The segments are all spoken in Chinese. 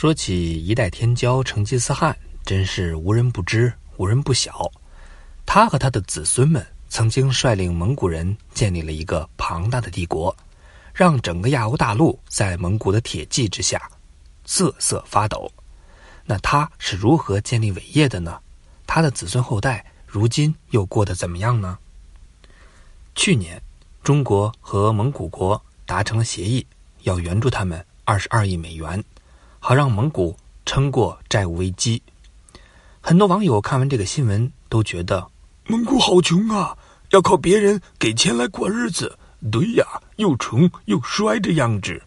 说起一代天骄成吉思汗，真是无人不知，无人不晓。他和他的子孙们曾经率领蒙古人建立了一个庞大的帝国，让整个亚欧大陆在蒙古的铁骑之下瑟瑟发抖。那他是如何建立伟业的呢？他的子孙后代如今又过得怎么样呢？去年，中国和蒙古国达成了协议，要援助他们二十二亿美元。好让蒙古撑过债务危机。很多网友看完这个新闻，都觉得蒙古好穷啊，要靠别人给钱来过日子。对呀，又穷又衰的样子。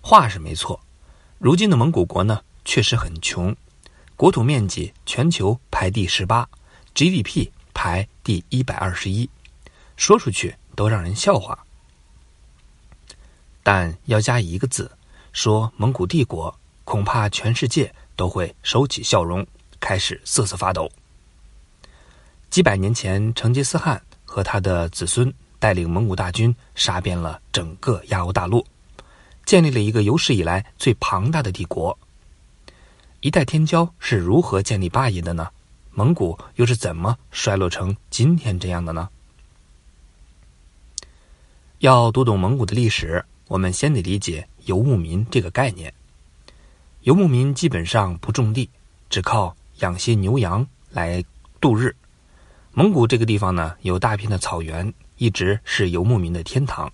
话是没错，如今的蒙古国呢，确实很穷，国土面积全球排第十八，GDP 排第一百二十一，说出去都让人笑话。但要加一个字。说蒙古帝国，恐怕全世界都会收起笑容，开始瑟瑟发抖。几百年前，成吉思汗和他的子孙带领蒙古大军杀遍了整个亚欧大陆，建立了一个有史以来最庞大的帝国。一代天骄是如何建立霸业的呢？蒙古又是怎么衰落成今天这样的呢？要读懂蒙古的历史，我们先得理解。游牧民这个概念，游牧民基本上不种地，只靠养些牛羊来度日。蒙古这个地方呢，有大片的草原，一直是游牧民的天堂。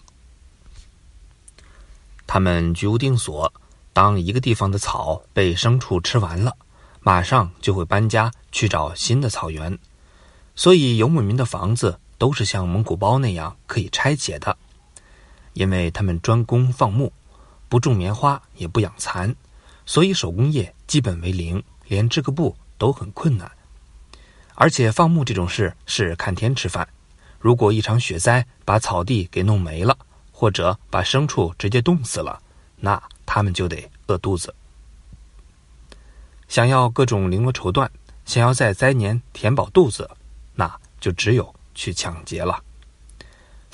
他们居无定所，当一个地方的草被牲畜吃完了，马上就会搬家去找新的草原。所以，游牧民的房子都是像蒙古包那样可以拆解的，因为他们专攻放牧。不种棉花，也不养蚕，所以手工业基本为零，连织个布都很困难。而且放牧这种事是看天吃饭，如果一场雪灾把草地给弄没了，或者把牲畜直接冻死了，那他们就得饿肚子。想要各种绫罗绸缎，想要在灾年填饱肚子，那就只有去抢劫了。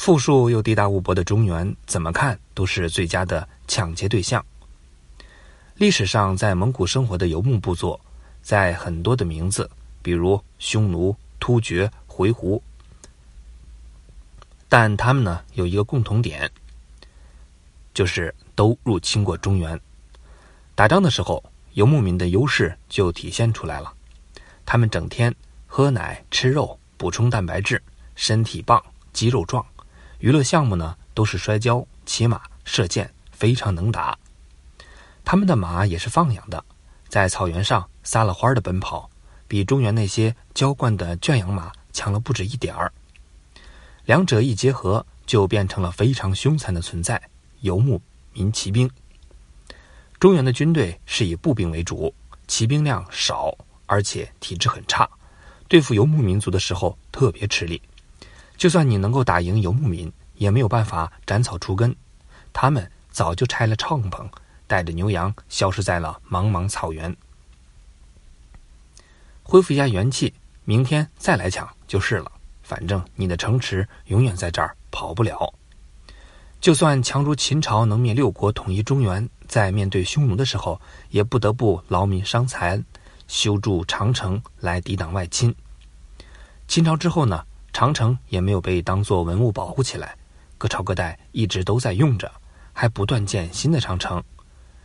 富庶又地大物博的中原，怎么看都是最佳的抢劫对象。历史上，在蒙古生活的游牧部族，在很多的名字，比如匈奴、突厥、回鹘，但他们呢有一个共同点，就是都入侵过中原。打仗的时候，游牧民的优势就体现出来了。他们整天喝奶吃肉，补充蛋白质，身体棒，肌肉壮。娱乐项目呢，都是摔跤、骑马、射箭，非常能打。他们的马也是放养的，在草原上撒了欢的奔跑，比中原那些娇惯的圈养马强了不止一点儿。两者一结合，就变成了非常凶残的存在——游牧民骑兵。中原的军队是以步兵为主，骑兵量少，而且体质很差，对付游牧民族的时候特别吃力。就算你能够打赢游牧民，也没有办法斩草除根。他们早就拆了帐篷，带着牛羊消失在了茫茫草原。恢复一下元气，明天再来抢就是了。反正你的城池永远在这儿，跑不了。就算强如秦朝能灭六国，统一中原，在面对匈奴的时候，也不得不劳民伤财，修筑长城来抵挡外侵。秦朝之后呢？长城也没有被当作文物保护起来，各朝各代一直都在用着，还不断建新的长城，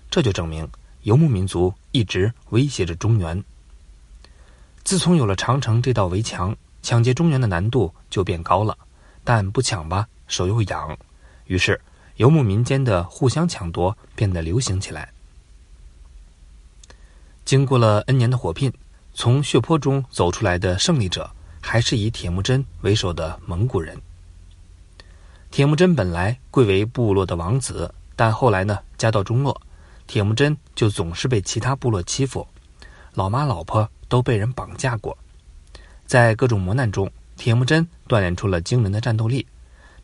这就证明游牧民族一直威胁着中原。自从有了长城这道围墙，抢劫中原的难度就变高了，但不抢吧，手又痒，于是游牧民间的互相抢夺变得流行起来。经过了 N 年的火拼，从血泊中走出来的胜利者。还是以铁木真为首的蒙古人。铁木真本来贵为部落的王子，但后来呢，家道中落，铁木真就总是被其他部落欺负，老妈老婆都被人绑架过。在各种磨难中，铁木真锻炼出了惊人的战斗力。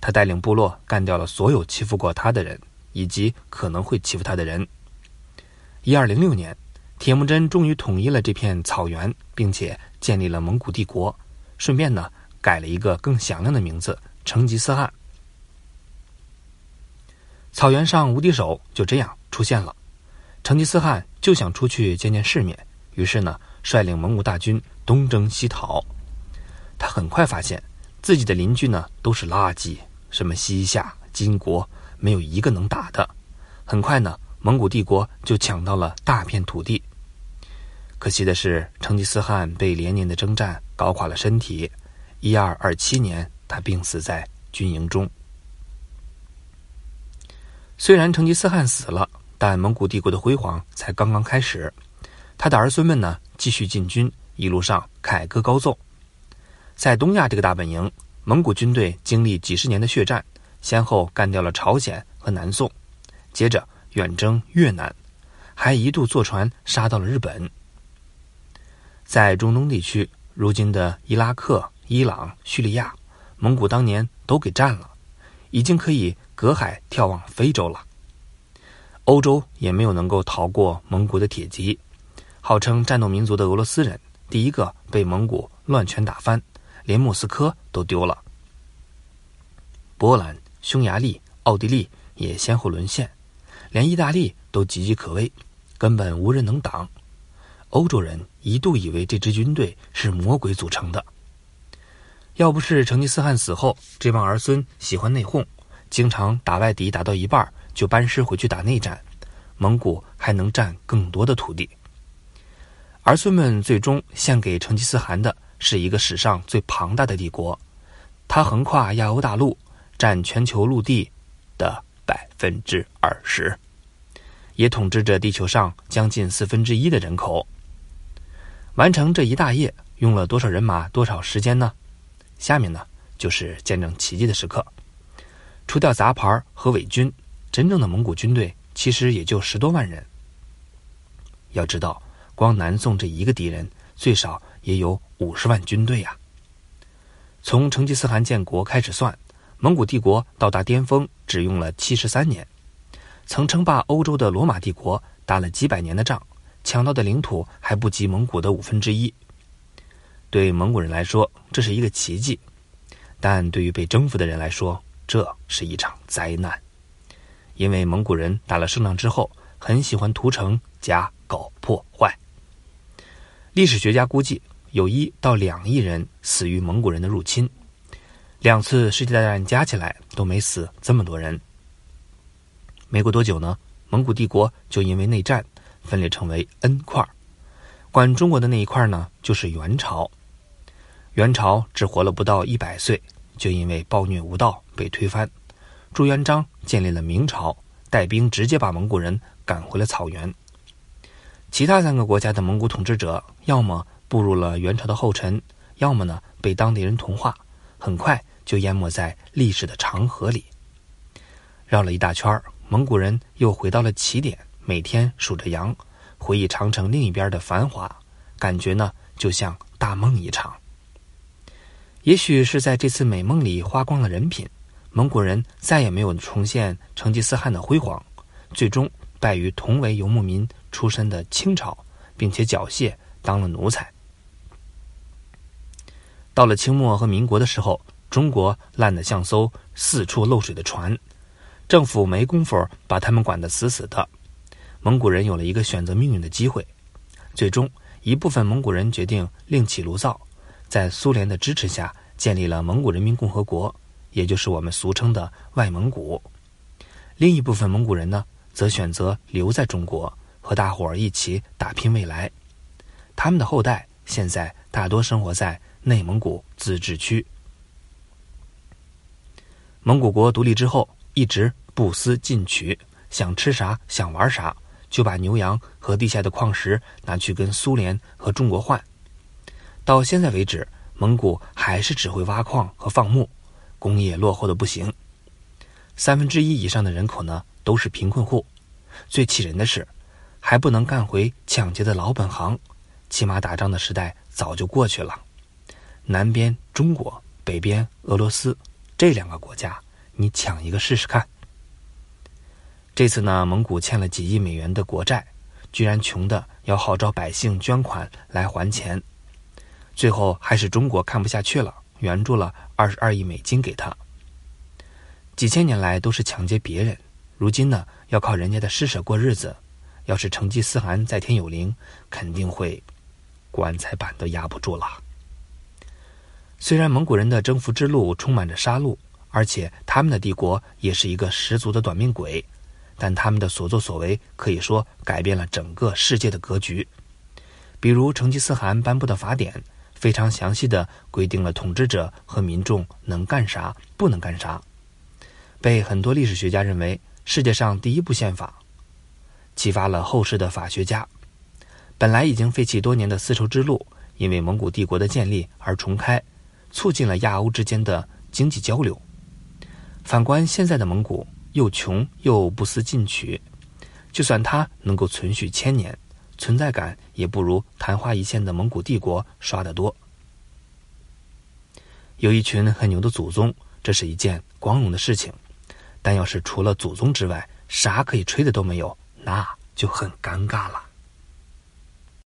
他带领部落干掉了所有欺负过他的人，以及可能会欺负他的人。一二零六年，铁木真终于统一了这片草原，并且建立了蒙古帝国。顺便呢，改了一个更响亮的名字——成吉思汗。草原上无敌手就这样出现了。成吉思汗就想出去见见世面，于是呢，率领蒙古大军东征西讨。他很快发现自己的邻居呢都是垃圾，什么西夏、金国，没有一个能打的。很快呢，蒙古帝国就抢到了大片土地。可惜的是，成吉思汗被连年的征战搞垮了身体。一二二七年，他病死在军营中。虽然成吉思汗死了，但蒙古帝国的辉煌才刚刚开始。他的儿孙们呢，继续进军，一路上凯歌高奏。在东亚这个大本营，蒙古军队经历几十年的血战，先后干掉了朝鲜和南宋，接着远征越南，还一度坐船杀到了日本。在中东地区，如今的伊拉克、伊朗、叙利亚，蒙古当年都给占了，已经可以隔海眺望非洲了。欧洲也没有能够逃过蒙古的铁骑。号称战斗民族的俄罗斯人，第一个被蒙古乱拳打翻，连莫斯科都丢了。波兰、匈牙利、奥地利也先后沦陷，连意大利都岌岌可危，根本无人能挡。欧洲人一度以为这支军队是魔鬼组成的。要不是成吉思汗死后，这帮儿孙喜欢内讧，经常打外敌，打到一半就班师回去打内战，蒙古还能占更多的土地。儿孙们最终献给成吉思汗的是一个史上最庞大的帝国，它横跨亚欧大陆，占全球陆地的百分之二十，也统治着地球上将近四分之一的人口。完成这一大业用了多少人马、多少时间呢？下面呢就是见证奇迹的时刻。除掉杂牌和伪军，真正的蒙古军队其实也就十多万人。要知道，光南宋这一个敌人，最少也有五十万军队呀。从成吉思汗建国开始算，蒙古帝国到达巅峰只用了七十三年。曾称霸欧洲的罗马帝国打了几百年的仗。抢到的领土还不及蒙古的五分之一，对蒙古人来说这是一个奇迹，但对于被征服的人来说，这是一场灾难。因为蒙古人打了胜仗之后，很喜欢屠城加搞破坏。历史学家估计，有一到两亿人死于蒙古人的入侵，两次世界大战加起来都没死这么多人。没过多久呢，蒙古帝国就因为内战。分裂成为 N 块，管中国的那一块呢，就是元朝。元朝只活了不到一百岁，就因为暴虐无道被推翻。朱元璋建立了明朝，带兵直接把蒙古人赶回了草原。其他三个国家的蒙古统治者，要么步入了元朝的后尘，要么呢被当地人同化，很快就淹没在历史的长河里。绕了一大圈蒙古人又回到了起点。每天数着羊，回忆长城另一边的繁华，感觉呢就像大梦一场。也许是在这次美梦里花光了人品，蒙古人再也没有重现成吉思汗的辉煌，最终败于同为游牧民出身的清朝，并且缴械当了奴才。到了清末和民国的时候，中国烂得像艘四处漏水的船，政府没工夫把他们管得死死的。蒙古人有了一个选择命运的机会，最终一部分蒙古人决定另起炉灶，在苏联的支持下建立了蒙古人民共和国，也就是我们俗称的外蒙古。另一部分蒙古人呢，则选择留在中国，和大伙儿一起打拼未来。他们的后代现在大多生活在内蒙古自治区。蒙古国独立之后，一直不思进取，想吃啥想玩啥。就把牛羊和地下的矿石拿去跟苏联和中国换。到现在为止，蒙古还是只会挖矿和放牧，工业落后的不行。三分之一以上的人口呢都是贫困户。最气人的是，还不能干回抢劫的老本行。骑马打仗的时代早就过去了。南边中国，北边俄罗斯，这两个国家，你抢一个试试看。这次呢，蒙古欠了几亿美元的国债，居然穷的要号召百姓捐款来还钱，最后还是中国看不下去了，援助了二十二亿美金给他。几千年来都是抢劫别人，如今呢要靠人家的施舍过日子，要是成吉思汗在天有灵，肯定会棺材板都压不住了。虽然蒙古人的征服之路充满着杀戮，而且他们的帝国也是一个十足的短命鬼，但他们的所作所为可以说改变了整个世界的格局。比如成吉思汗颁布的法典，非常详细的规定了统治者和民众能干啥、不能干啥，被很多历史学家认为世界上第一部宪法。启发了后世的法学家。本来已经废弃多年的丝绸之路，因为蒙古帝国的建立而重开，促进了亚欧之间的经济交流。反观现在的蒙古，又穷又不思进取，就算他能够存续千年，存在感也不如昙花一现的蒙古帝国刷得多。有一群很牛的祖宗，这是一件光荣的事情。但要是除了祖宗之外，啥可以吹的都没有。那就很尴尬了。